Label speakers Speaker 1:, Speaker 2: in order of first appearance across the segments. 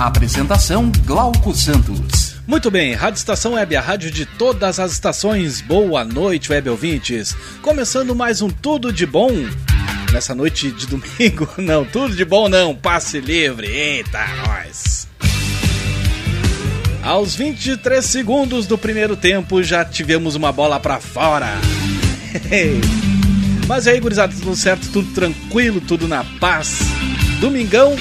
Speaker 1: Apresentação Glauco Santos.
Speaker 2: Muito bem, Rádio Estação Web, a rádio de todas as estações. Boa noite, web ouvintes. Começando mais um Tudo de Bom. Nessa noite de domingo, não, tudo de bom não, passe livre. Eita, nós. Aos 23 segundos do primeiro tempo já tivemos uma bola para fora. Mas aí, gurizada, tudo certo, tudo tranquilo, tudo na paz. Domingão,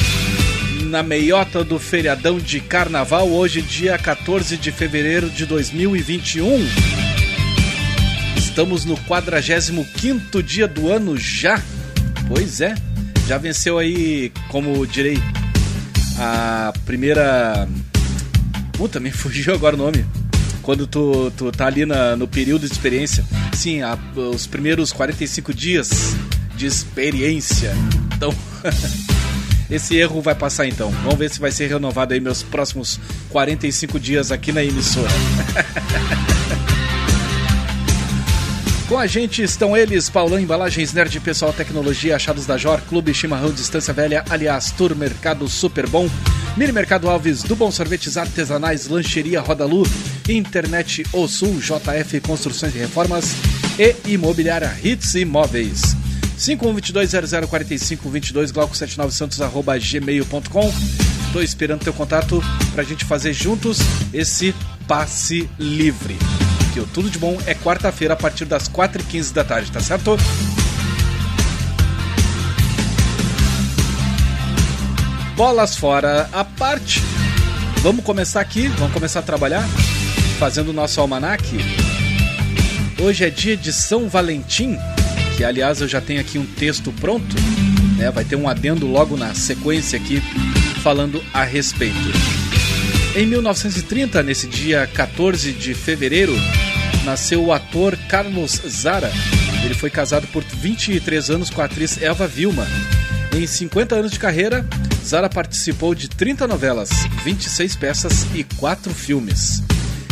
Speaker 2: na meiota do feriadão de carnaval, hoje, dia 14 de fevereiro de 2021. Estamos no 45 dia do ano já. Pois é, já venceu aí, como direi, a primeira. Puta, me fugiu agora o nome. Quando tu, tu tá ali na, no período de experiência. Sim, a, os primeiros 45 dias de experiência. Então. Esse erro vai passar então. Vamos ver se vai ser renovado aí meus próximos 45 dias aqui na emissora. Com a gente estão eles, Paulão Embalagens, Nerd Pessoal Tecnologia, Achados da Jor, Clube Chimarrão Distância Velha, aliás, Tour Mercado Super Bom, Mini Mercado Alves, do Bom Sorvetes Artesanais, Lancheria Rodalu, Internet O Sul, JF Construções e Reformas e Imobiliária Hits Imóveis. 5122004522 glauco79santos arroba gmail.com Tô esperando teu contato pra gente fazer juntos esse passe livre. Que o Tudo de Bom é quarta-feira a partir das 4h15 da tarde, tá certo? Bolas fora a parte. Vamos começar aqui, vamos começar a trabalhar fazendo o nosso almanaque. Hoje é dia de São Valentim, que aliás eu já tenho aqui um texto pronto, né? Vai ter um adendo logo na sequência aqui falando a respeito. Em 1930, nesse dia 14 de fevereiro, nasceu o ator Carlos Zara. Ele foi casado por 23 anos com a atriz Eva Vilma. Em 50 anos de carreira, Zara participou de 30 novelas, 26 peças e 4 filmes.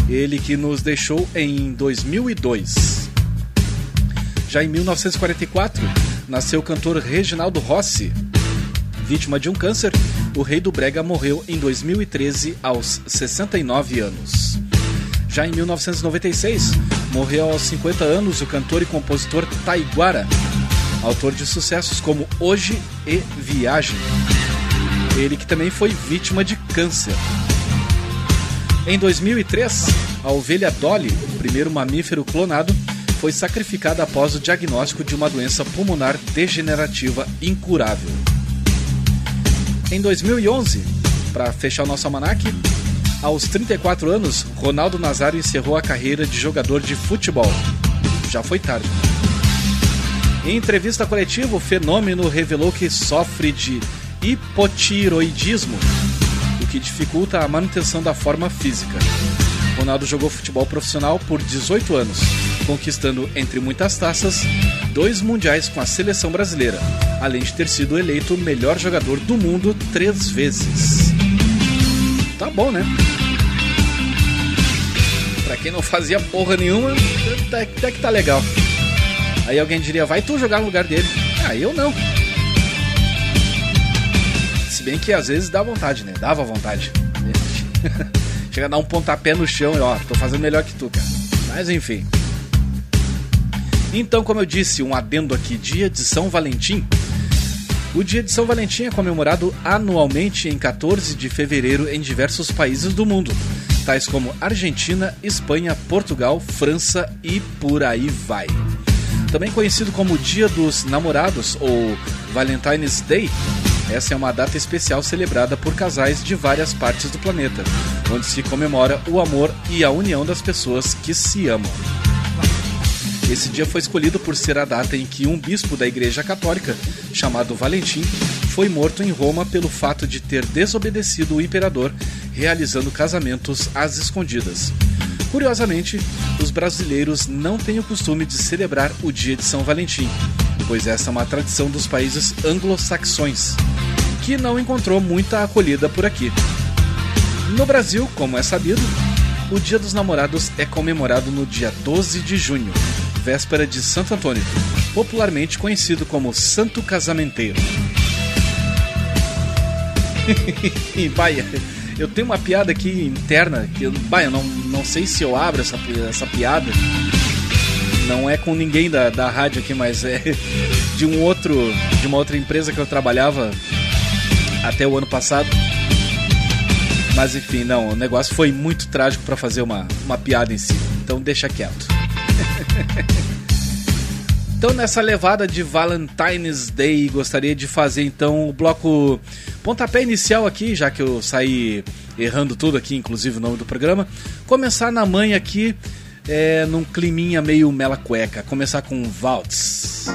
Speaker 2: Ele que nos deixou em 2002. Já em 1944, nasceu o cantor Reginaldo Rossi. Vítima de um câncer, o rei do Brega morreu em 2013 aos 69 anos. Já em 1996, morreu aos 50 anos o cantor e compositor Taiguara, autor de sucessos como Hoje e Viagem. Ele que também foi vítima de câncer. Em 2003, a ovelha Dolly, o primeiro mamífero clonado, foi sacrificada após o diagnóstico de uma doença pulmonar degenerativa incurável. Em 2011, para fechar o nosso almanaque, aos 34 anos, Ronaldo Nazário encerrou a carreira de jogador de futebol. Já foi tarde. Em entrevista coletiva, o fenômeno revelou que sofre de hipotiroidismo, o que dificulta a manutenção da forma física. Ronaldo jogou futebol profissional por 18 anos, conquistando, entre muitas taças, dois mundiais com a seleção brasileira, além de ter sido eleito o melhor jogador do mundo três vezes. Tá bom, né? Pra quem não fazia porra nenhuma, até que tá legal. Aí alguém diria, vai tu jogar no lugar dele. Ah, eu não. Se bem que às vezes dá vontade, né? Dava vontade. Chega a dar um pontapé no chão e ó, tô fazendo melhor que tu, cara. Mas enfim. Então, como eu disse, um adendo aqui, dia de São Valentim. O dia de São Valentim é comemorado anualmente em 14 de fevereiro em diversos países do mundo, tais como Argentina, Espanha, Portugal, França e por aí vai. Também conhecido como Dia dos Namorados ou Valentine's Day, essa é uma data especial celebrada por casais de várias partes do planeta, onde se comemora o amor e a união das pessoas que se amam. Esse dia foi escolhido por ser a data em que um bispo da Igreja Católica, chamado Valentim,
Speaker 3: foi morto em Roma pelo fato de ter desobedecido o imperador, realizando casamentos às escondidas. Curiosamente, os brasileiros não têm o costume de celebrar o dia de São Valentim, pois essa é uma tradição dos países anglo-saxões, que não encontrou muita acolhida por aqui. No Brasil, como é sabido, o Dia dos Namorados é comemorado no dia 12 de junho, véspera de Santo Antônio, popularmente conhecido como Santo Casamenteiro. Baia, eu tenho uma piada aqui interna que bah, eu não, não sei se eu abro essa, essa piada. Não é com ninguém da, da rádio aqui, mas é de um outro. de uma outra empresa que eu trabalhava até o ano passado. Mas enfim, não, o negócio foi muito trágico para fazer uma, uma piada em si. Então deixa quieto. Então, nessa levada de Valentine's Day, gostaria de fazer então o bloco pontapé inicial aqui, já que eu saí errando tudo aqui, inclusive o nome do programa. Começar na manhã aqui, é, num climinha meio mela cueca. Começar com Waltz.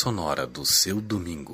Speaker 4: Sonora do seu domingo.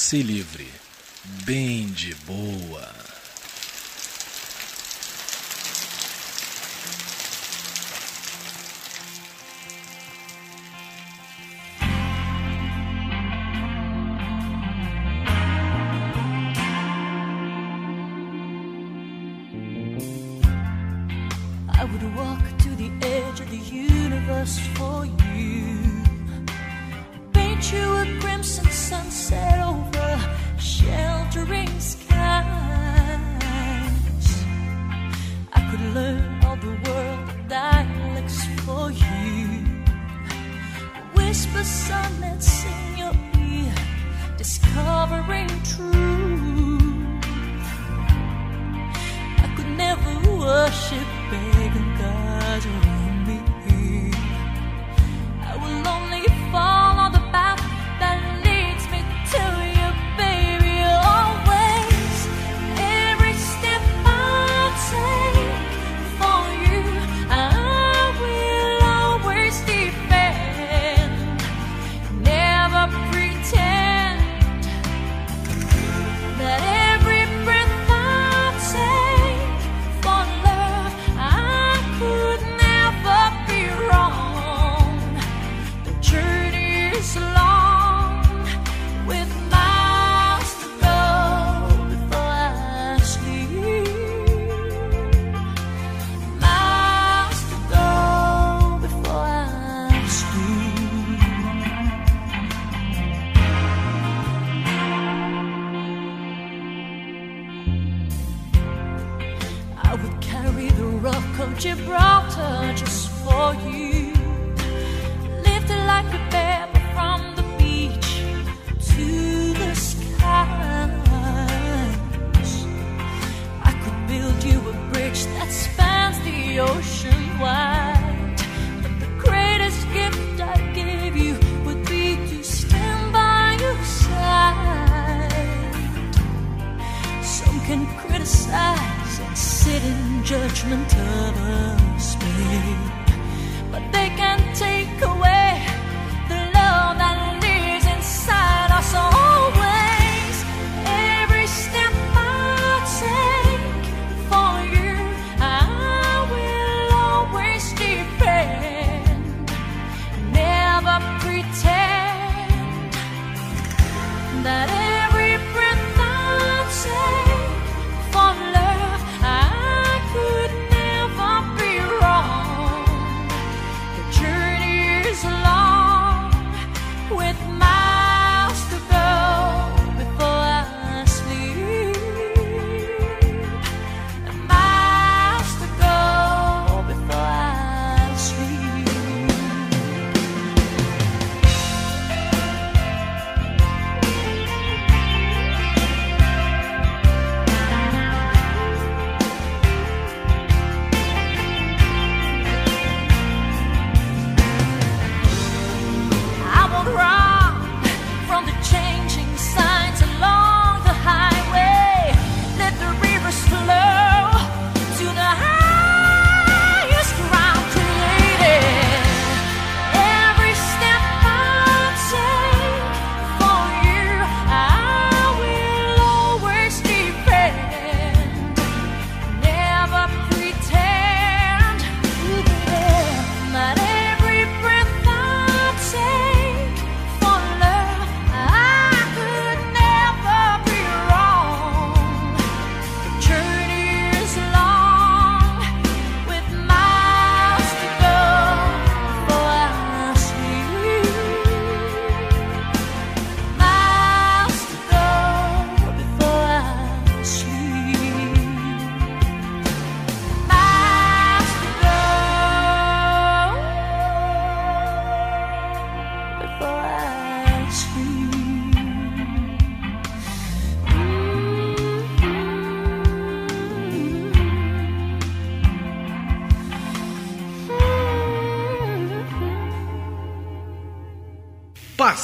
Speaker 5: Passe Livre.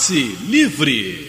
Speaker 5: Passe Livre.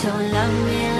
Speaker 6: So love me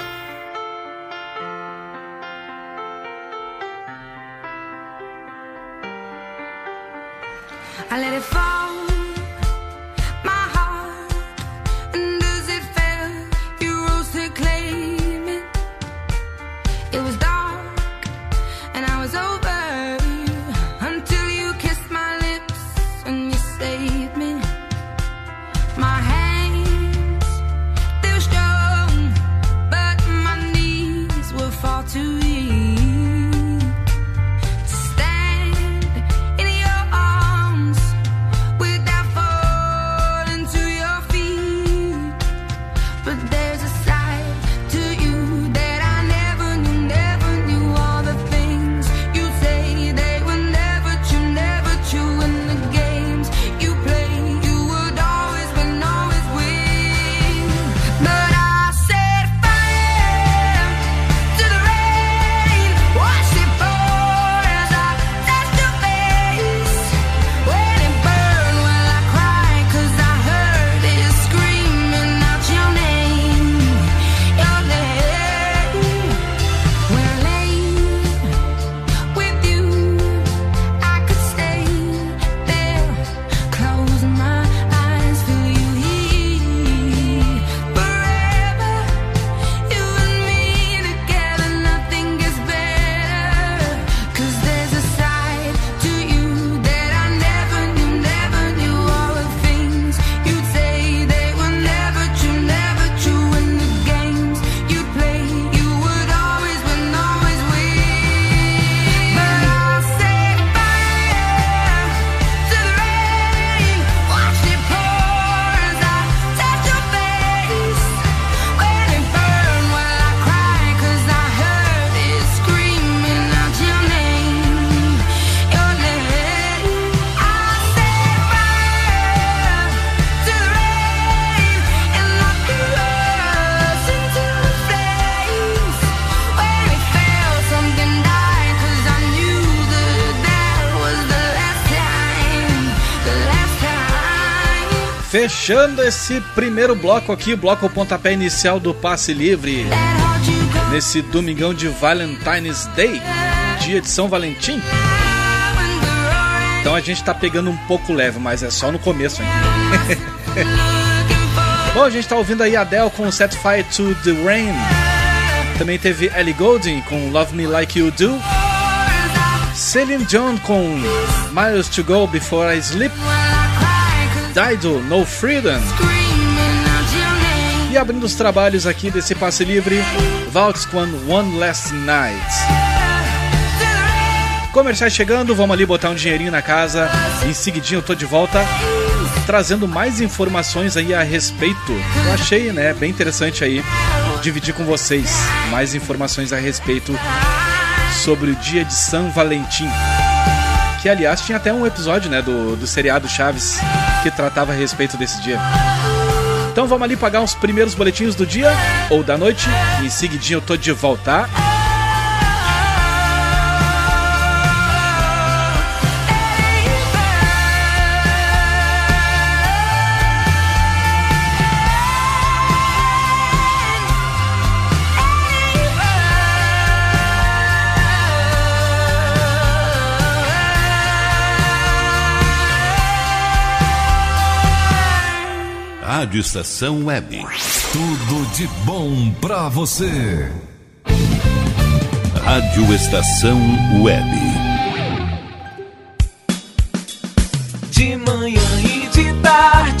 Speaker 2: Fechando esse primeiro bloco aqui, bloco pontapé inicial do Passe Livre. Nesse domingão de Valentine's Day, dia de São Valentim. Então a gente tá pegando um pouco leve, mas é só no começo ainda. Bom, a gente tá ouvindo aí Adele com Set Fire to the Rain. Também teve Ellie Goulding com Love Me Like You Do. Celine Dion com Miles to Go Before I Sleep. Dido, No Freedom. E abrindo os trabalhos aqui desse passe livre, Valtz com One Last Night. Comerciais chegando, vamos ali botar um dinheirinho na casa. Em seguidinho eu tô de volta trazendo mais informações aí a respeito. Eu achei, né, bem interessante aí dividir com vocês mais informações a respeito sobre o dia de São Valentim. Que aliás tinha até um episódio, né, do, do seriado Chaves que tratava a respeito desse dia. Então vamos ali pagar os primeiros boletins do dia ou da noite. E em seguidinho eu tô de volta.
Speaker 7: Rádio Estação Web.
Speaker 8: Tudo de bom pra você.
Speaker 7: Rádio Estação Web.
Speaker 9: De manhã e de tarde,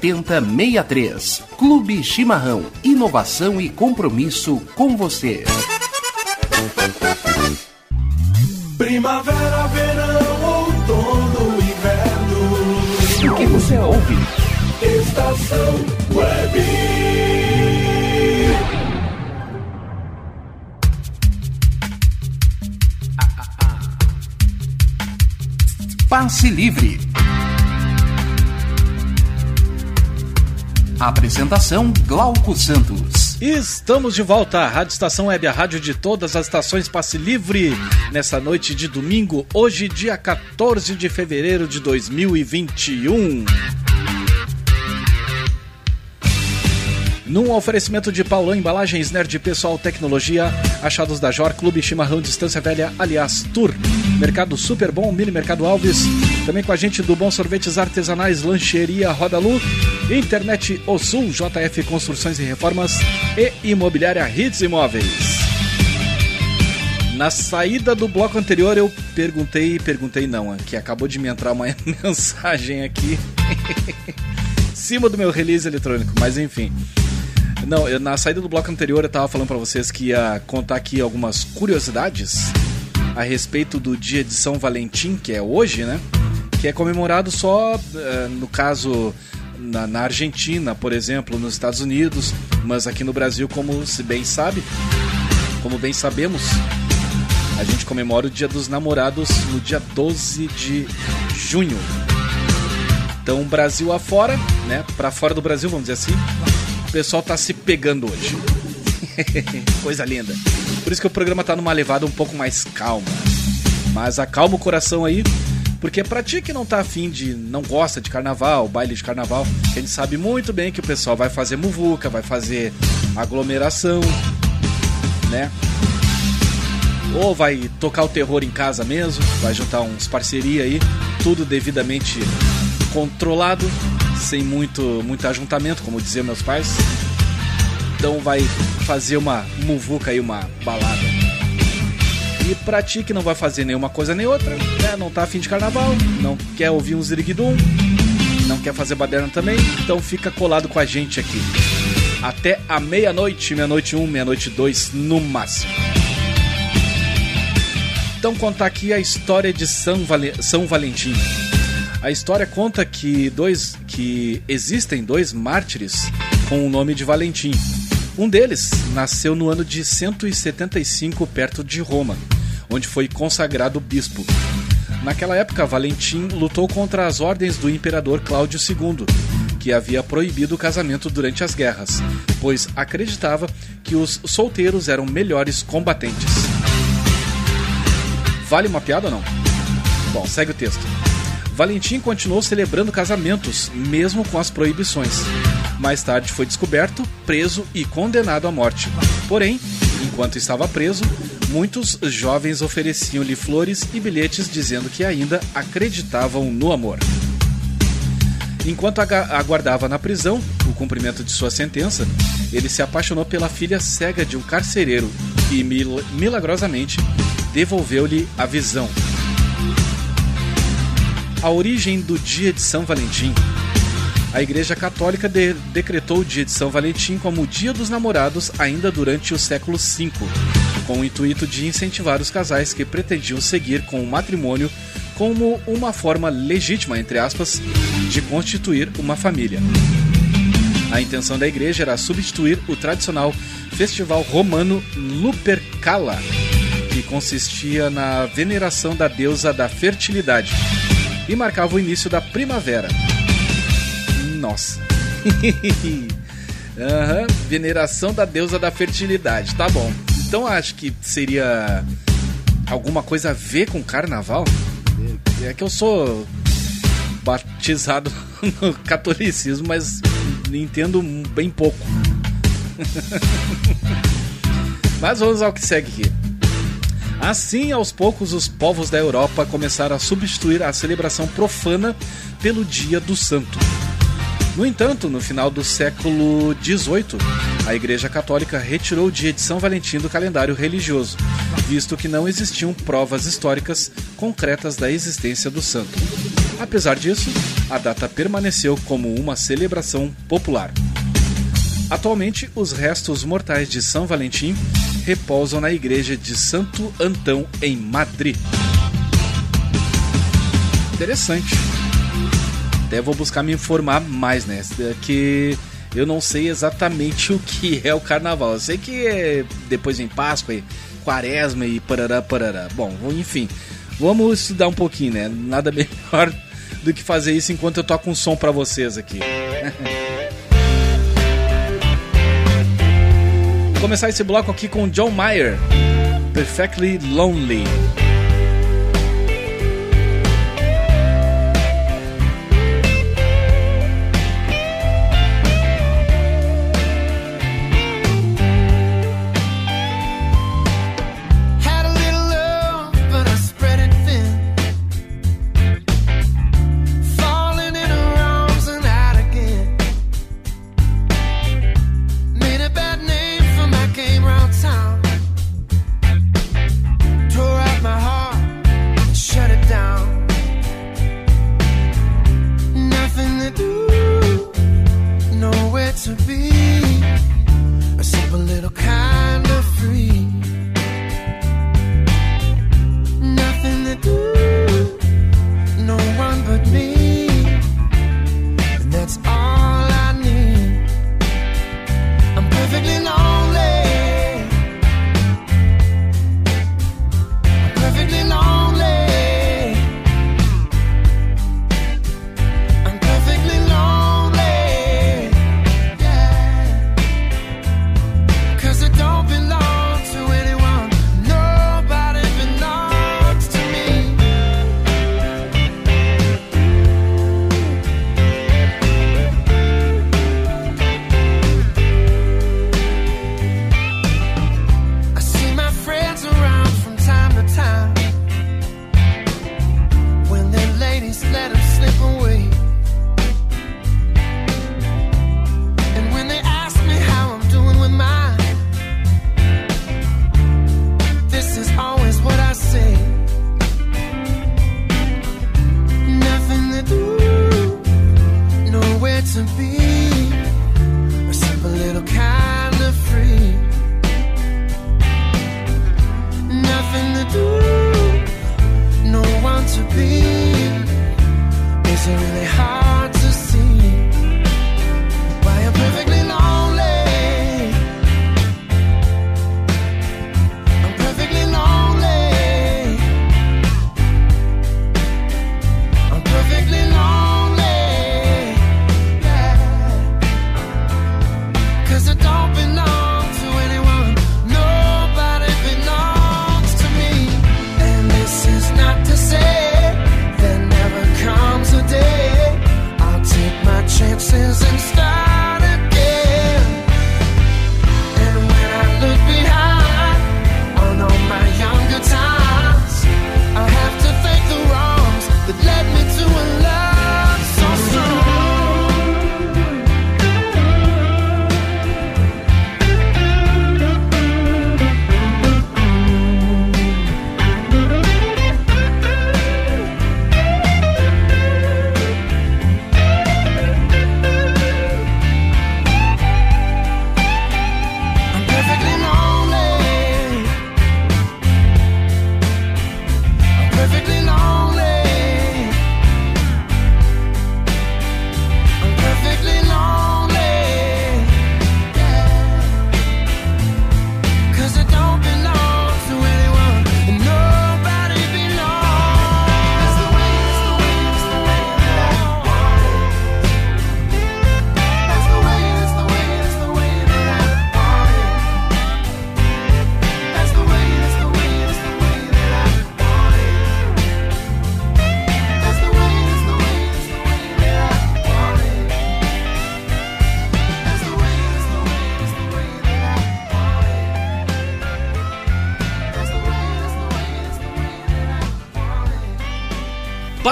Speaker 10: 7063. Clube Chimarrão. Inovação e compromisso com você.
Speaker 9: Primavera, verão, outono, inverno.
Speaker 10: O que você ouve?
Speaker 9: Estação Web.
Speaker 1: Passe Livre. Apresentação Glauco Santos.
Speaker 2: Estamos de volta à Rádio Estação Web, a rádio de todas as estações Passe Livre, nessa noite de domingo, hoje, dia 14 de fevereiro de 2021. Num oferecimento de Paulão Embalagens Nerd Pessoal Tecnologia, achados da Jor Clube Chimarrão Distância Velha, aliás, Tour. Mercado Super Bom, Mini Mercado Alves. Também com a gente do Bom Sorvetes Artesanais, Lancheria Roda Lu. Internet O Sul, JF Construções e Reformas e Imobiliária Hits Imóveis. Na saída do bloco anterior eu perguntei, perguntei não, que acabou de me entrar uma mensagem aqui cima do meu release eletrônico, mas enfim. Não, eu, na saída do bloco anterior eu tava falando para vocês que ia contar aqui algumas curiosidades a respeito do dia de São Valentim, que é hoje, né? Que é comemorado só, uh, no caso, na, na, Argentina, por exemplo, nos Estados Unidos, mas aqui no Brasil, como se bem sabe, como bem sabemos, a gente comemora o Dia dos Namorados no dia 12 de junho. Então, Brasil afora, né? Para fora do Brasil, vamos dizer assim, o pessoal tá se pegando hoje. Coisa linda. Por isso que o programa tá numa levada um pouco mais calma. Mas acalma o coração aí, porque pra ti que não tá afim de. não gosta de carnaval, baile de carnaval, a gente sabe muito bem que o pessoal vai fazer muvuca, vai fazer aglomeração, né? Ou vai tocar o terror em casa mesmo, vai juntar uns parceria aí, tudo devidamente controlado sem muito, muito ajuntamento, como diziam meus pais. Então vai fazer uma muvuca aí, uma balada. E pra ti que não vai fazer nenhuma coisa nem outra, né? Não tá afim de carnaval, não quer ouvir um ziriguidum, não quer fazer baderna também, então fica colado com a gente aqui. Até a meia-noite, meia-noite um, meia-noite dois no máximo. Então contar aqui a história de São, Vale... São Valentim. A história conta que dois que existem dois mártires com o nome de Valentim. Um deles nasceu no ano de 175 perto de Roma, onde foi consagrado bispo. Naquela época, Valentim lutou contra as ordens do imperador Cláudio II, que havia proibido o casamento durante as guerras, pois acreditava que os solteiros eram melhores combatentes. Vale uma piada ou não? Bom, segue o texto. Valentim continuou celebrando casamentos, mesmo com as proibições. Mais tarde foi descoberto, preso e condenado à morte. Porém, enquanto estava preso, muitos jovens ofereciam-lhe flores e bilhetes dizendo que ainda acreditavam no amor. Enquanto aguardava na prisão o cumprimento de sua sentença, ele se apaixonou pela filha cega de um carcereiro e milagrosamente devolveu-lhe a visão a origem do dia de São Valentim. A Igreja Católica de decretou o dia de São Valentim como o Dia dos Namorados ainda durante o século V, com o intuito de incentivar os casais que pretendiam seguir com o matrimônio como uma forma legítima, entre aspas, de constituir uma família. A intenção da igreja era substituir o tradicional festival romano Lupercala, que consistia na veneração da deusa da fertilidade e marcava o início da primavera. Nossa. uhum. Veneração da deusa da fertilidade. Tá bom. Então acho que seria alguma coisa a ver com carnaval? É que eu sou batizado no catolicismo, mas entendo bem pouco. mas vamos ao que segue aqui. Assim, aos poucos, os povos da Europa começaram a substituir a celebração profana pelo Dia do Santo. No entanto, no final do século XVIII, a Igreja Católica retirou o dia de São Valentim do calendário religioso, visto que não existiam provas históricas concretas da existência do santo. Apesar disso, a data permaneceu como uma celebração popular. Atualmente, os restos mortais de São Valentim repousam na igreja de Santo Antão, em Madrid. Interessante. Até vou buscar me informar mais, né? Que eu não sei exatamente o que é o carnaval. Eu sei que é depois em Páscoa e Quaresma e parará, parará. Bom, enfim,
Speaker 11: vamos estudar um pouquinho, né? Nada melhor do que fazer isso enquanto eu toco um som para vocês aqui. Vou começar esse bloco aqui com John Mayer, Perfectly Lonely.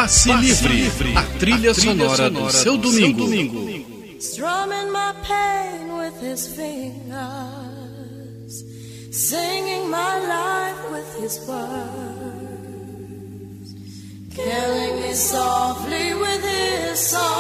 Speaker 2: Passe, livre. livre. A trilha, a
Speaker 11: trilha sonora, sonora do seu domingo.
Speaker 6: Seu domingo. Strumming my pain with his fingers, singing my life with his words, killing me softly with his song.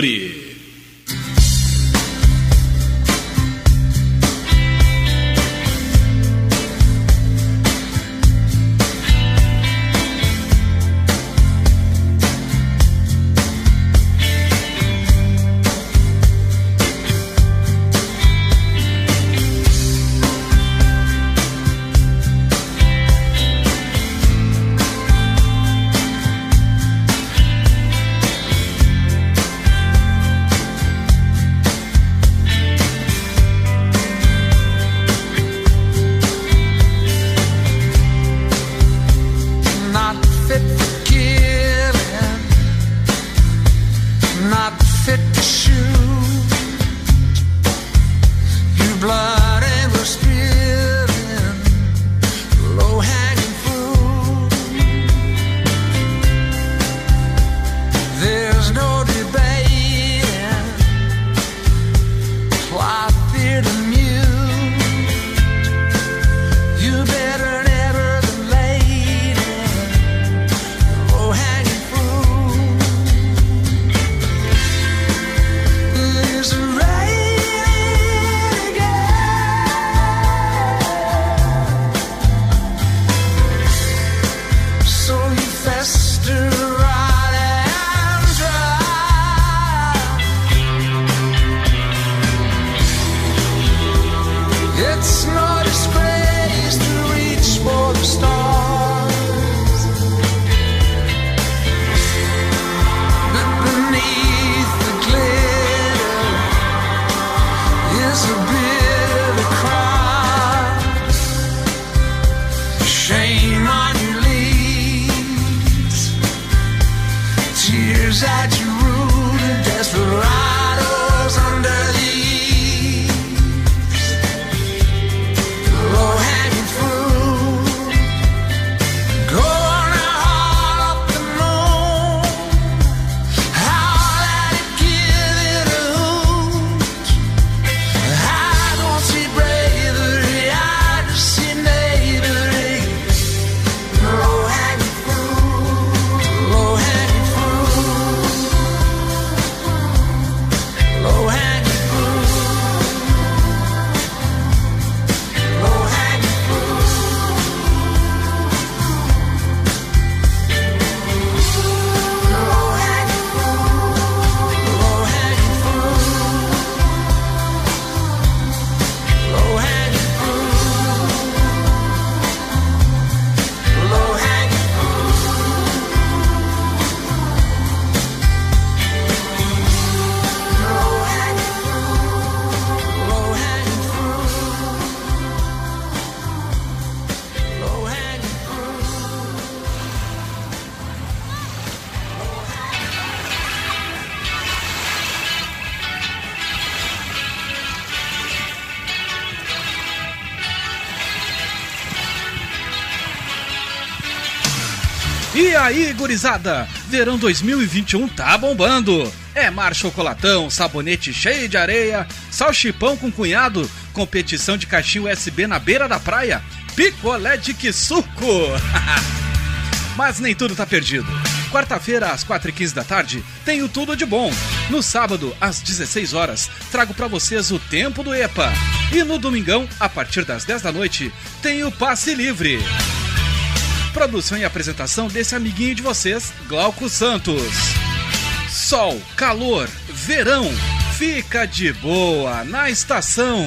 Speaker 12: Livre.
Speaker 13: inside you.
Speaker 2: Gurizada? Verão 2021 tá bombando. É mar chocolatão, sabonete cheio de areia, salchipão com cunhado, competição de caixinha USB na beira da praia, picolé de que suco. Mas nem tudo tá perdido. Quarta-feira, às 4h15 da tarde, tenho tudo de bom. No sábado, às 16 horas, trago para vocês o tempo do EPA. E no domingão, a partir das 10 da noite, tem o Passe Livre. Produção e apresentação desse amiguinho de vocês, Glauco Santos. Sol, calor, verão, fica de boa na estação.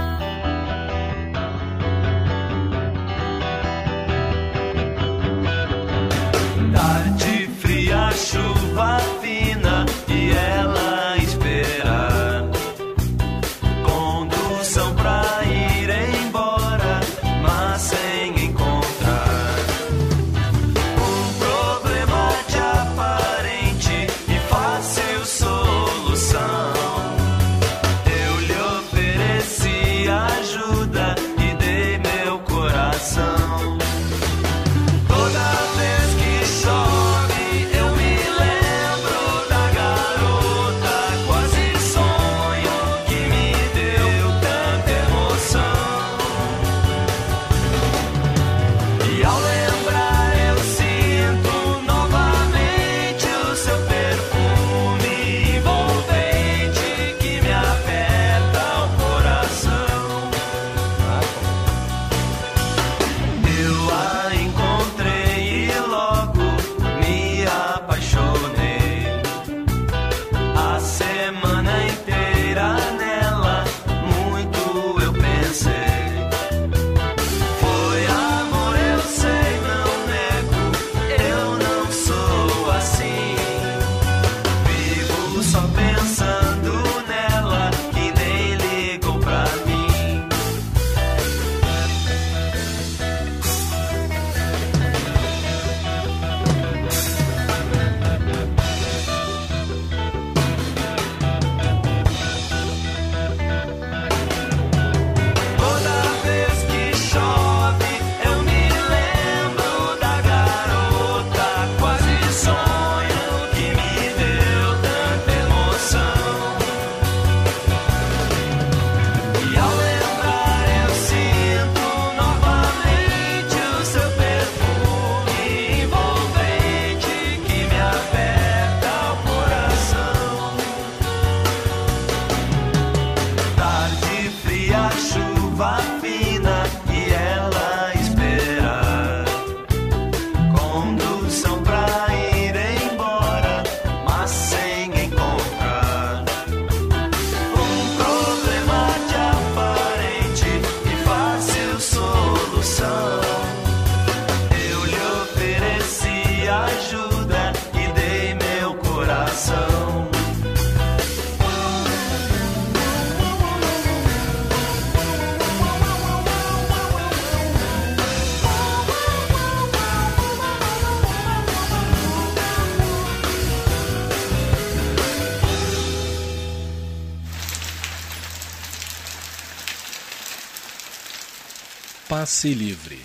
Speaker 2: Passe Livre.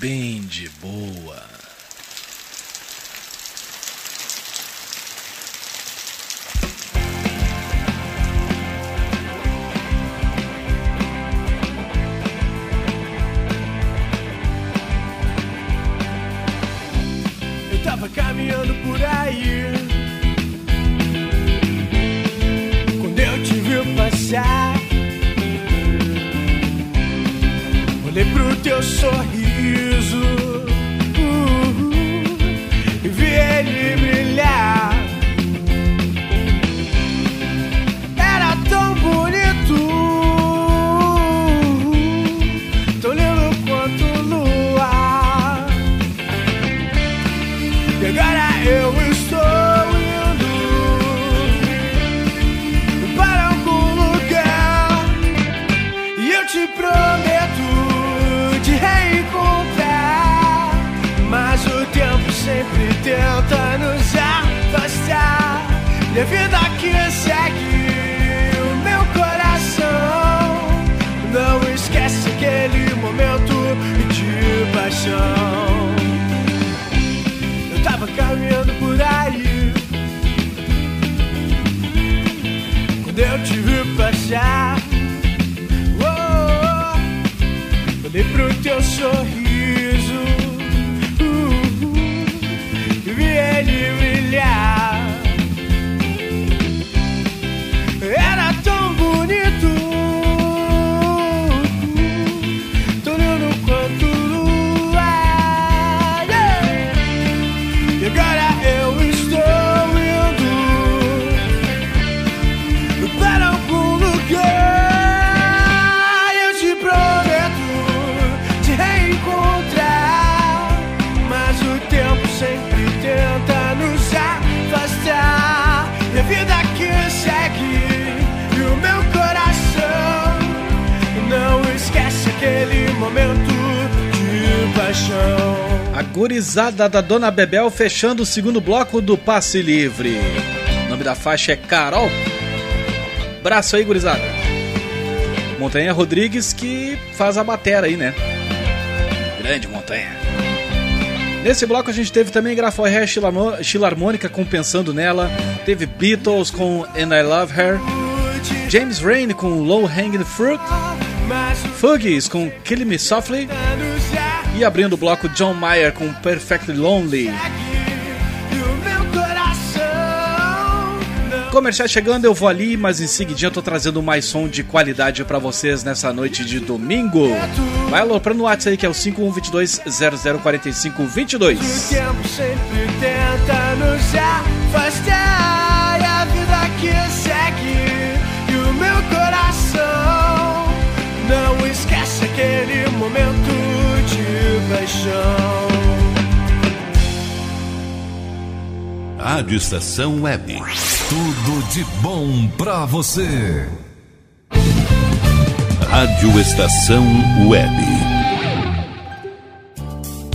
Speaker 2: Bem de boa. Da Dona Bebel fechando o segundo bloco do Passe Livre. O nome da faixa é Carol. Braço aí, gurizada. Montanha Rodrigues que faz a batera aí, né? Grande montanha. Nesse bloco a gente teve também Graforré Filarmônica com Pensando Nela. Teve Beatles com And I Love Her. James Rain com Low Hanging Fruit. Fuggies com Kill Me Softly. E abrindo o bloco John Mayer com Perfectly Lonely. Comercial chegando, eu vou ali, mas em seguidinho eu tô trazendo mais som de qualidade pra vocês nessa noite de domingo. Vai aloprando no WhatsApp aí que é o 5122 004522.
Speaker 14: O tempo sempre tenta nos E a vida que paixão
Speaker 7: Rádio Estação Web.
Speaker 8: Tudo de bom pra você.
Speaker 7: Rádio Estação Web.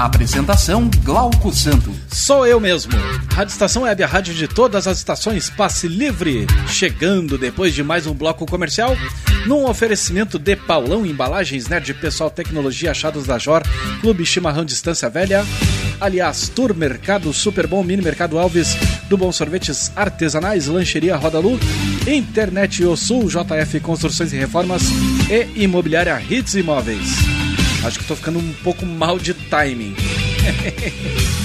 Speaker 10: Apresentação Glauco Santo.
Speaker 2: Sou eu mesmo. Rádio Estação Web, a rádio de todas as estações, passe livre. Chegando depois de mais um bloco comercial, num oferecimento de Paulão Embalagens, Nerd Pessoal Tecnologia, Achados da Jor, Clube Chimarrão Distância Velha, aliás, Tour Mercado Super Bom, Mini Mercado Alves, do Bom Sorvetes Artesanais, Lancheria Roda Lu, Internet O Sul, JF Construções e Reformas e Imobiliária Hits Imóveis. Acho que tô ficando um pouco mal de timing.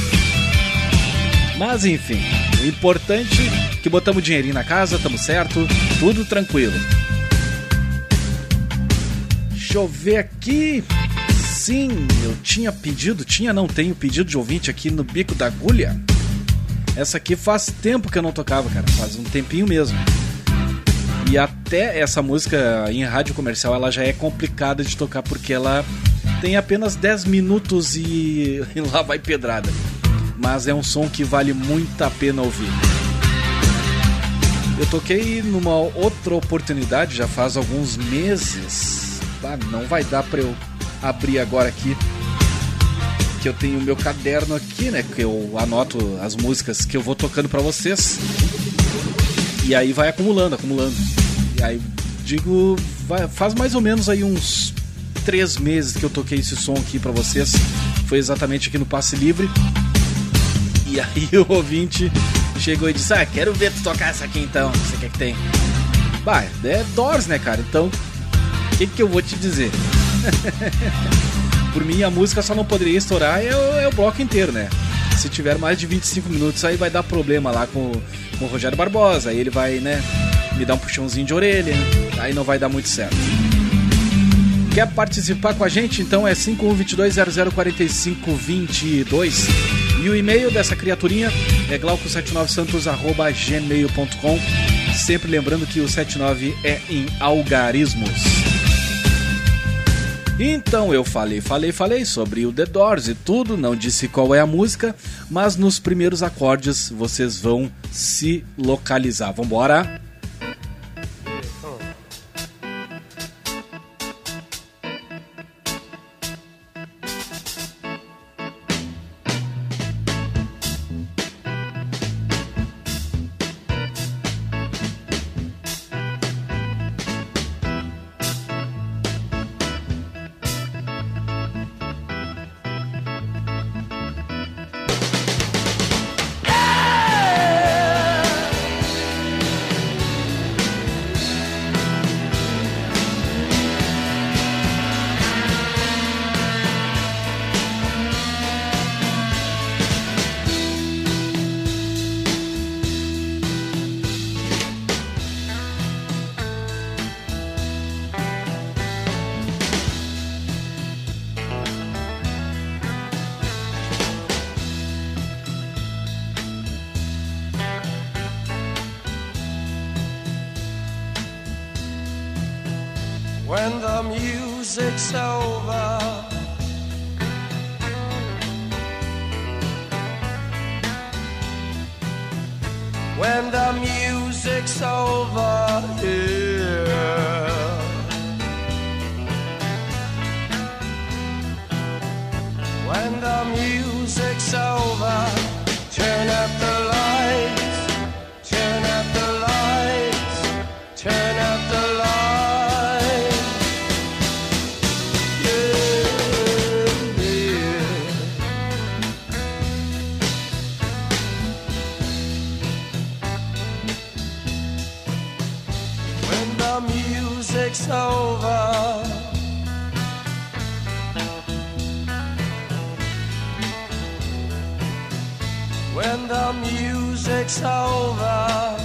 Speaker 2: Mas enfim, o importante é que botamos dinheirinho na casa, tamo certo, tudo tranquilo. Deixa eu ver aqui. Sim, eu tinha pedido, tinha não tenho pedido de ouvinte aqui no Bico da Agulha. Essa aqui faz tempo que eu não tocava, cara, faz um tempinho mesmo. E até essa música em rádio comercial ela já é complicada de tocar porque ela tem apenas 10 minutos e, lá vai pedrada. Mas é um som que vale muito a pena ouvir. Eu toquei numa outra oportunidade, já faz alguns meses. Ah, não vai dar pra eu abrir agora aqui. Que eu tenho meu caderno aqui, né? Que eu anoto as músicas que eu vou tocando pra vocês. E aí vai acumulando, acumulando. E aí digo, vai- faz mais ou menos aí uns três meses que eu toquei esse som aqui pra vocês. Foi exatamente aqui no Passe Livre. E aí o ouvinte chegou e disse: Ah, quero ver tu tocar essa aqui então. Você quer que tem? Bah, é Doors, né, cara? Então, o que, que eu vou te dizer? Por mim, a música só não poderia estourar é o, é o bloco inteiro, né? Se tiver mais de 25 minutos, aí vai dar problema lá com, com o Rogério Barbosa. Aí ele vai, né, me dar um puxãozinho de orelha. Aí não vai dar muito certo. Quer participar com a gente? Então é 5122-004522. E o e-mail dessa criaturinha é glauco79santos.gmail.com. Sempre lembrando que o 79 é em algarismos. Então eu falei, falei, falei sobre o The Doors e tudo, não disse qual é a música, mas nos primeiros acordes vocês vão se localizar. Vambora?
Speaker 15: Music's over. When the music's over.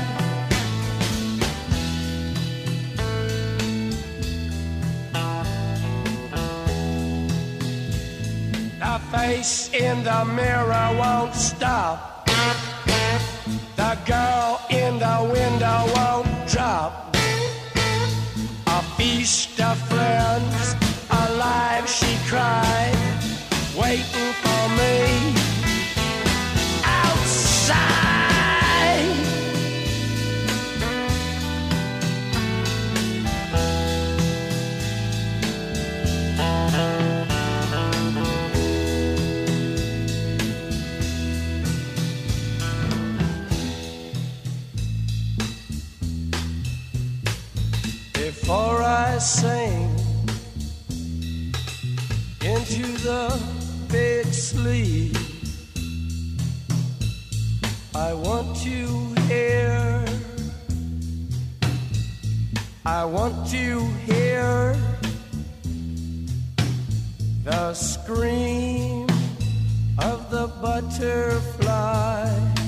Speaker 16: Face in the mirror won't stop. Sleep, I want to hear. I want to hear the scream of the butterfly.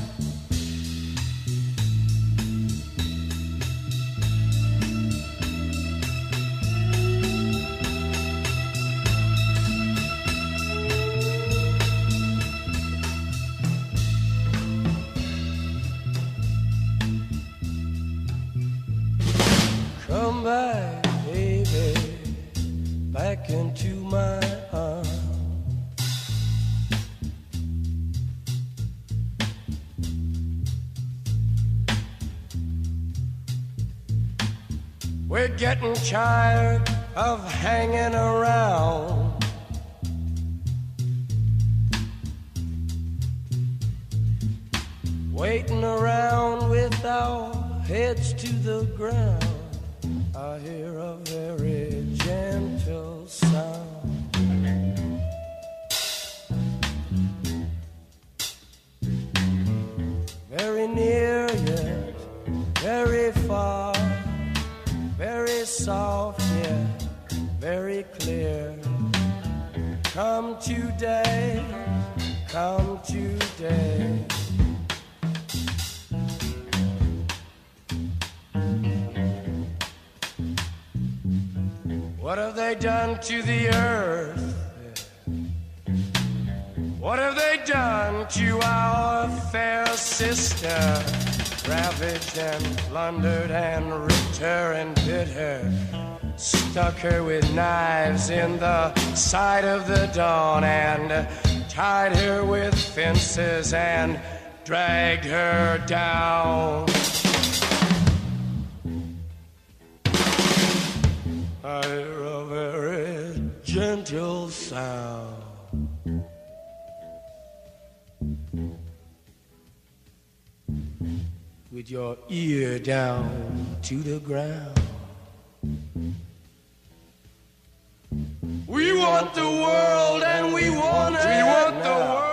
Speaker 16: Getting tired of hanging around. Waiting around with our heads to the ground. I hear a very gentle
Speaker 15: Come today, come today. What have they done to the earth? What have they done to our fair sister? Ravaged and plundered and ripped her and bit her. Stuck her with knives in the side of the dawn and tied her with fences and dragged her down. I hear a very gentle sound. With your ear down to the ground. We want the world and we want it. We want the world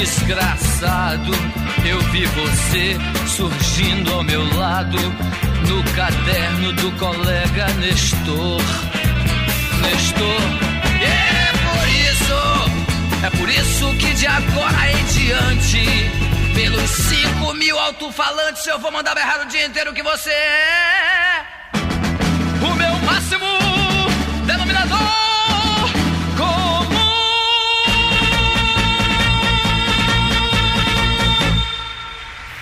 Speaker 17: desgraçado. Eu vi você surgindo ao meu lado no caderno do colega Nestor. Nestor, é por isso, é por isso que de agora em diante, pelos cinco mil alto-falantes, eu vou mandar berrar o dia inteiro que você é o meu máximo.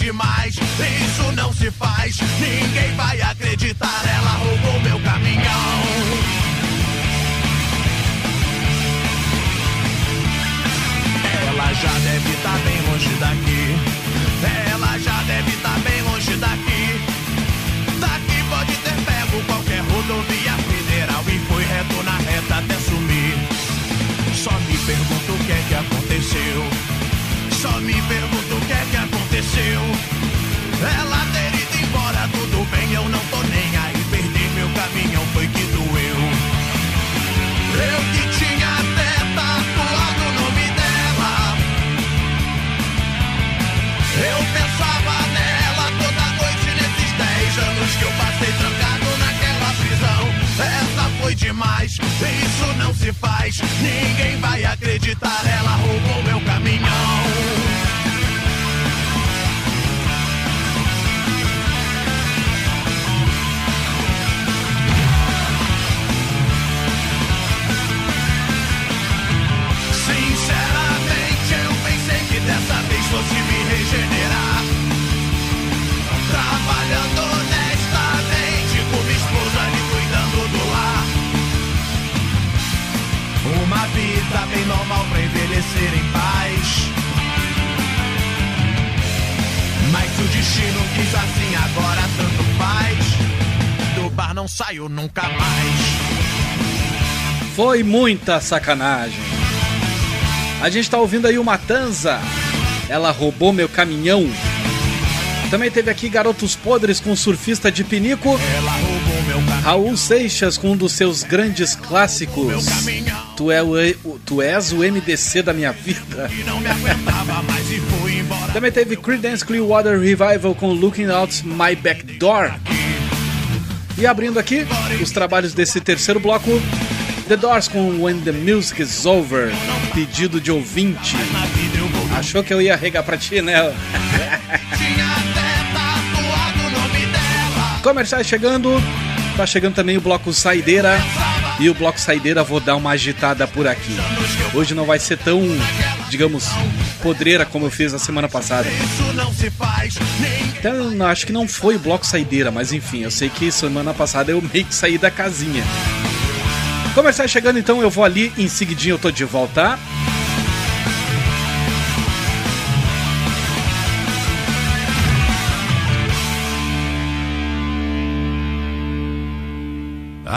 Speaker 14: Demais, isso não se faz. Ninguém vai acreditar, ela roubou meu caminhão. Ela já deve estar bem longe daqui. Ela já deve estar bem longe daqui. Daqui pode ter pego qualquer rodovia federal e foi reto na reta até sumir. Só me pergunto o que é que aconteceu. Só me pergunto Ela ter ido embora, tudo bem, eu não tô nem aí. Perdi meu caminhão, foi que doeu. Eu que tinha até tatuado o nome dela. Eu pensava nela toda noite nesses 10 anos que eu passei trancado naquela prisão. Essa foi demais, isso não se faz. Ninguém vai acreditar, ela roubou meu caminhão. Fosse me regenerar. Trabalhando honestamente com minha esposa ali cuidando do lar. Uma vida bem normal pra envelhecer em paz. Mas o destino quis assim, agora tanto faz. Do bar não saio nunca mais.
Speaker 2: Foi muita sacanagem. A gente tá ouvindo aí o Matanza. Ela roubou meu caminhão. Também teve aqui Garotos Podres com surfista de pinico. Raul Seixas com um dos seus grandes clássicos. Tu, é o, tu és o MDC da minha vida. Também teve Creedence Clearwater Revival com Looking Out My Back Door. E abrindo aqui os trabalhos desse terceiro bloco, The Doors com When the Music is Over, pedido de ouvinte. Achou que eu ia regar pra ti, né? Comerciais chegando, tá chegando também o bloco Saideira. E o bloco Saideira vou dar uma agitada por aqui. Hoje não vai ser tão, digamos, podreira como eu fiz na semana passada. Então, acho que não foi o bloco Saideira, mas enfim, eu sei que semana passada eu meio que saí da casinha. Comerciais chegando então, eu vou ali, em seguidinho eu tô de volta.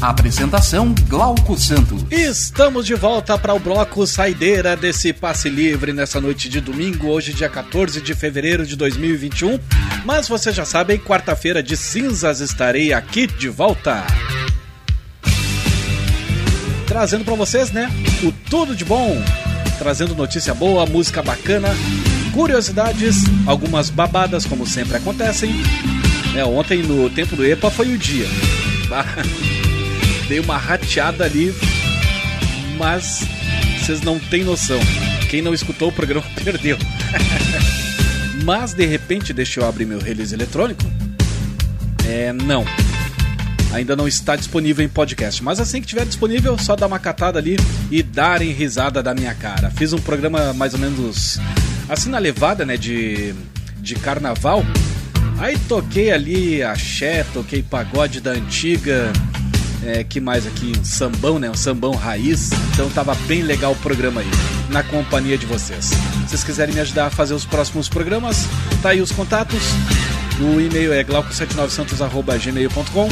Speaker 18: Apresentação Glauco Santos.
Speaker 2: Estamos de volta para o bloco saideira desse passe livre nessa noite de domingo, hoje dia 14 de fevereiro de 2021. Mas você já sabe, quarta-feira de cinzas estarei aqui de volta. Trazendo para vocês, né, o tudo de bom, trazendo notícia boa, música bacana, curiosidades, algumas babadas como sempre acontecem. É, ontem no tempo do EPA foi o dia. Dei uma rateada ali, mas vocês não têm noção. Quem não escutou o programa perdeu. mas de repente, deixa eu abrir meu release eletrônico. É, não. Ainda não está disponível em podcast, mas assim que tiver disponível, só dar uma catada ali e darem risada da minha cara. Fiz um programa mais ou menos assim na levada, né, de, de carnaval. Aí toquei ali axé, toquei pagode da antiga, é, que mais aqui? Um sambão, né? Um sambão raiz. Então tava bem legal o programa aí, na companhia de vocês. Se vocês quiserem me ajudar a fazer os próximos programas, tá aí os contatos. O e-mail é glauco79santos.gmail.com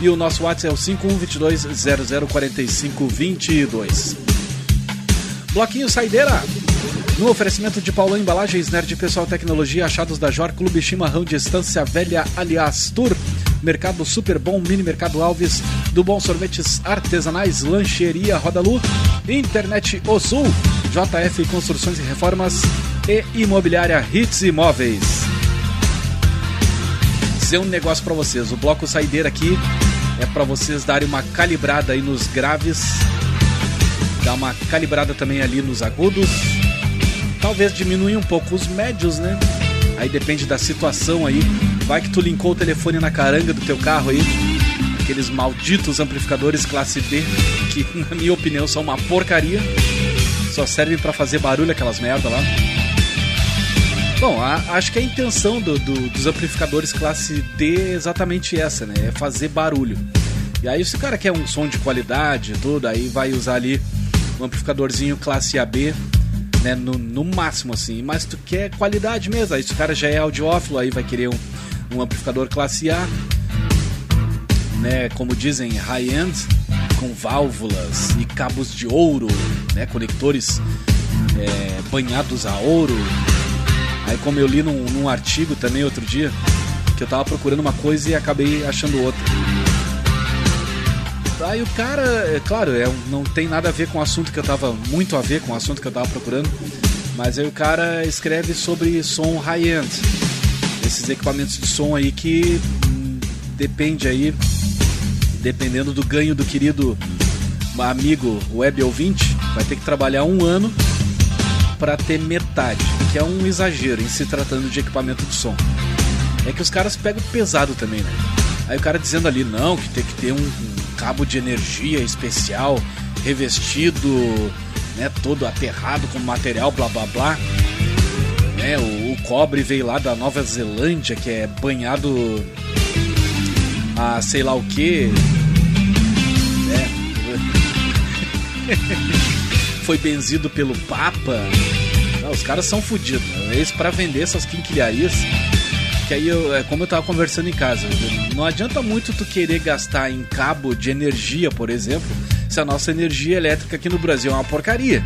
Speaker 2: e o nosso WhatsApp é o 5122004522. Bloquinho Saideira. No oferecimento de Paulão Embalagens, Nerd Pessoal Tecnologia, achados da Jor, Clube Chimarrão de Estância Velha, aliás, Tour, Mercado Super Bom, Mini Mercado Alves, do Bom Sorvetes Artesanais, Lancheria Rodalu, Internet O Sul, JF Construções e Reformas e Imobiliária Hits Imóveis. Dizer um negócio para vocês, o bloco saideira aqui é para vocês darem uma calibrada aí nos graves, dar uma calibrada também ali nos agudos, talvez diminuir um pouco os médios, né? Aí depende da situação aí. Vai que tu linkou o telefone na caranga do teu carro aí. Aqueles malditos amplificadores classe B, que na minha opinião são uma porcaria. Só servem para fazer barulho aquelas merda lá. Bom, a, acho que a intenção do, do, dos amplificadores classe D é exatamente essa, né? É fazer barulho. E aí se o cara quer um som de qualidade tudo, aí vai usar ali um amplificadorzinho classe AB né, no, no máximo assim, mas tu quer qualidade mesmo, aí se o cara já é audiófilo, aí vai querer um, um amplificador classe A, né, como dizem, high-end, com válvulas e cabos de ouro, né, conectores é, banhados a ouro. Aí como eu li num, num artigo também outro dia, que eu tava procurando uma coisa e acabei achando outra. Aí o cara, é claro, é, não tem nada a ver com o assunto que eu tava. Muito a ver com o assunto que eu tava procurando. Mas aí o cara escreve sobre som high-end. Esses equipamentos de som aí que hum, depende aí, dependendo do ganho do querido amigo web ouvinte, vai ter que trabalhar um ano para ter metade, que é um exagero em se tratando de equipamento de som. É que os caras pegam pesado também, né? Aí o cara dizendo ali, não, que tem que ter um, um cabo de energia especial, revestido, né, todo aterrado com material, blá blá blá. Né, o, o cobre veio lá da Nova Zelândia, que é banhado a sei lá o que. Foi benzido pelo Papa. Não, os caras são fodidos. Eles para vender essas quinquilharias. Que aí, eu, é como eu tava conversando em casa, não adianta muito tu querer gastar em cabo de energia, por exemplo, se a nossa energia elétrica aqui no Brasil é uma porcaria.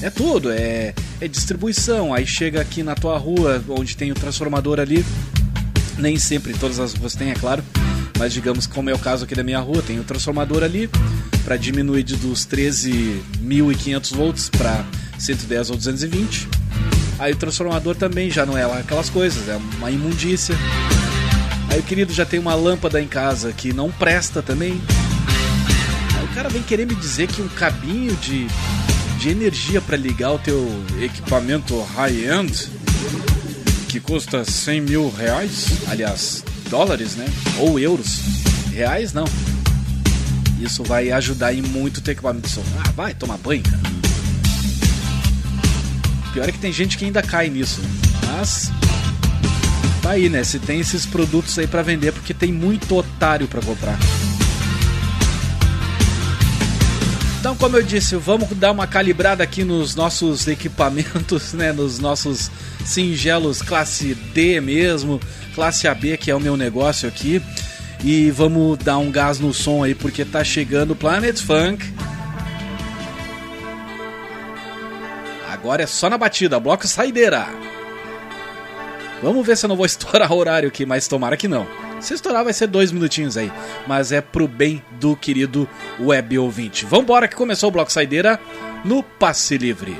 Speaker 2: É tudo, é, é distribuição. Aí chega aqui na tua rua, onde tem o transformador ali, nem sempre todas as ruas tem, é claro, mas digamos como é o caso aqui da minha rua, tem o transformador ali para diminuir de dos 13.500 volts para 110 ou 220. Aí o transformador também já não é lá aquelas coisas, é uma imundícia. Aí o querido já tem uma lâmpada em casa que não presta também. Aí o cara vem querer me dizer que um cabinho de, de energia para ligar o teu equipamento high-end que custa 100 mil reais, aliás, dólares, né? Ou euros. Reais não. Isso vai ajudar em muito o teu equipamento de som. Ah, vai tomar banho, cara. Pior é que tem gente que ainda cai nisso. né? Mas. Tá aí, né? Se tem esses produtos aí pra vender, porque tem muito otário pra comprar. Então, como eu disse, vamos dar uma calibrada aqui nos nossos equipamentos, né? Nos nossos singelos classe D mesmo, classe AB, que é o meu negócio aqui. E vamos dar um gás no som aí, porque tá chegando Planet Funk. Agora é só na batida, bloco saideira. Vamos ver se eu não vou estourar o horário aqui, mas tomara que não. Se estourar vai ser dois minutinhos aí, mas é pro bem do querido web ouvinte. Vambora que começou o bloco saideira no Passe Livre.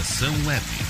Speaker 7: Estação Web.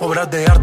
Speaker 19: obras de arte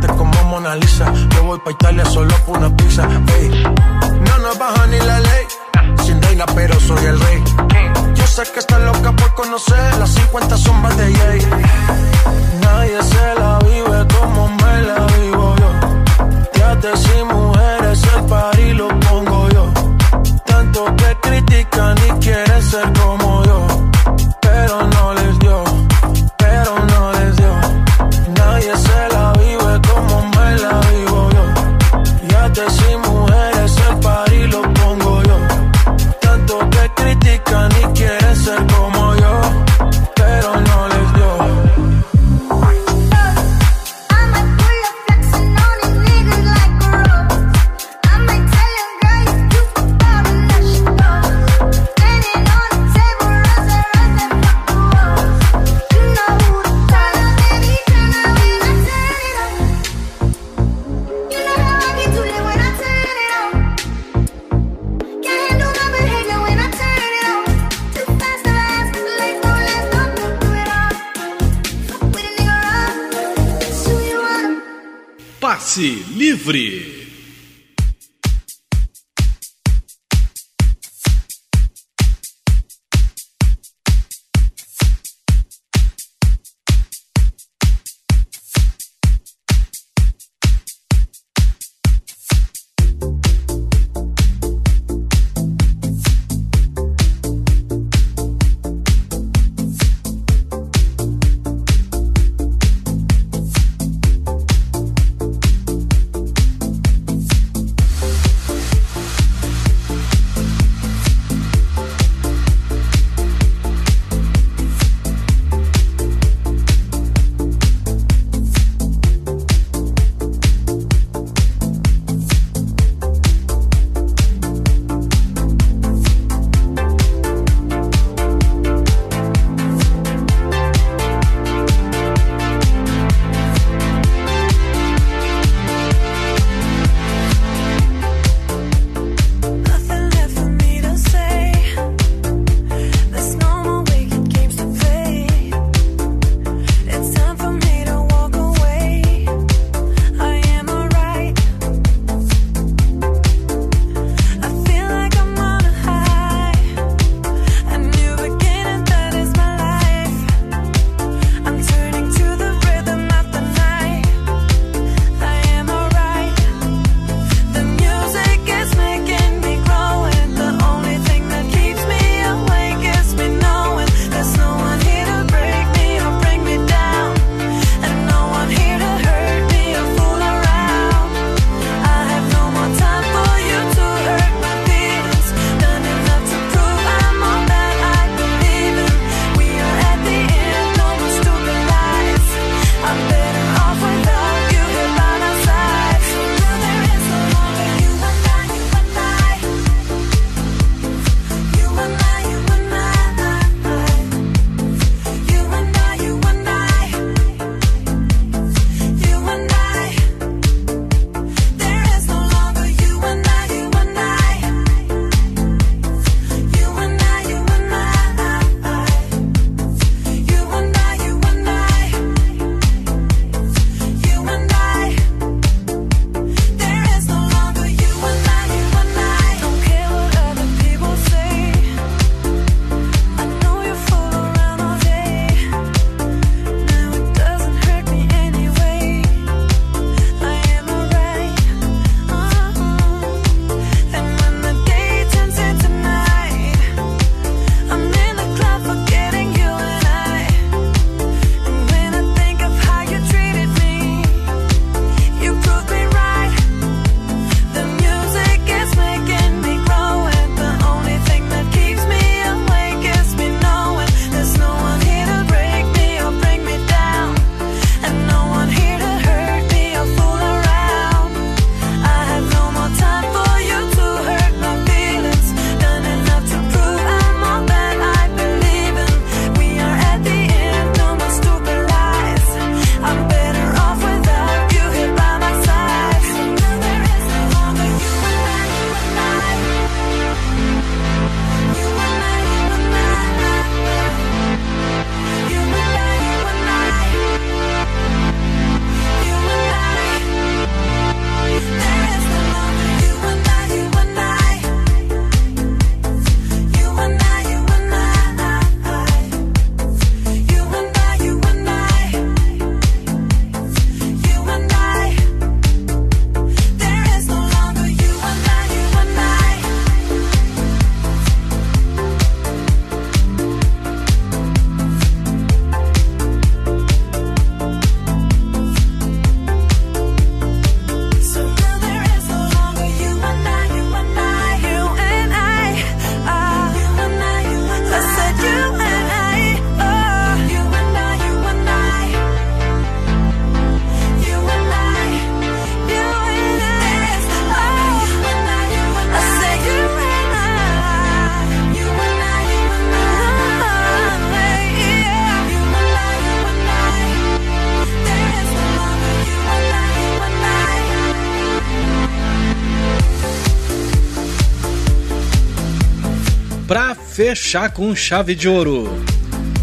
Speaker 2: fechar com chave de ouro.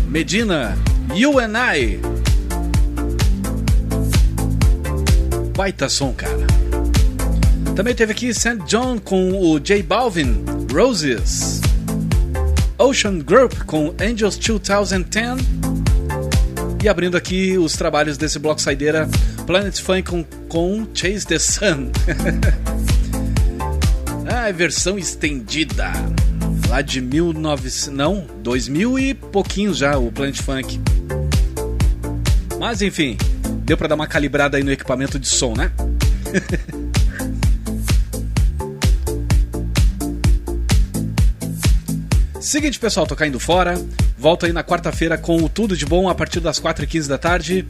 Speaker 2: Medina, You and I. Baita som, cara. Também teve aqui St. John com o J Balvin, Roses. Ocean Group com Angels 2010. E abrindo aqui os trabalhos desse bloco saideira, Planet Funk com, com Chase the Sun. ah, versão estendida. Lá de 1900. Não, 2000 e pouquinho já o Planet Funk. Mas enfim, deu pra dar uma calibrada aí no equipamento de som, né? Seguinte, pessoal, tô caindo fora. Volto aí na quarta-feira com o Tudo de Bom a partir das 4h15 da tarde.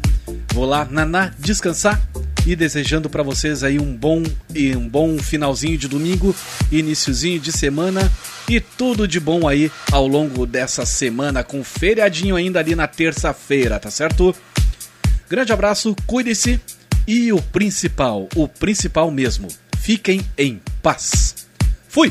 Speaker 2: Vou lá, naná, descansar e desejando para vocês aí um bom e um bom finalzinho de domingo, iniciozinho de semana e tudo de bom aí ao longo dessa semana com feriadinho ainda ali na terça-feira, tá certo? Grande abraço, cuide-se e o principal, o principal mesmo, fiquem em paz. Fui.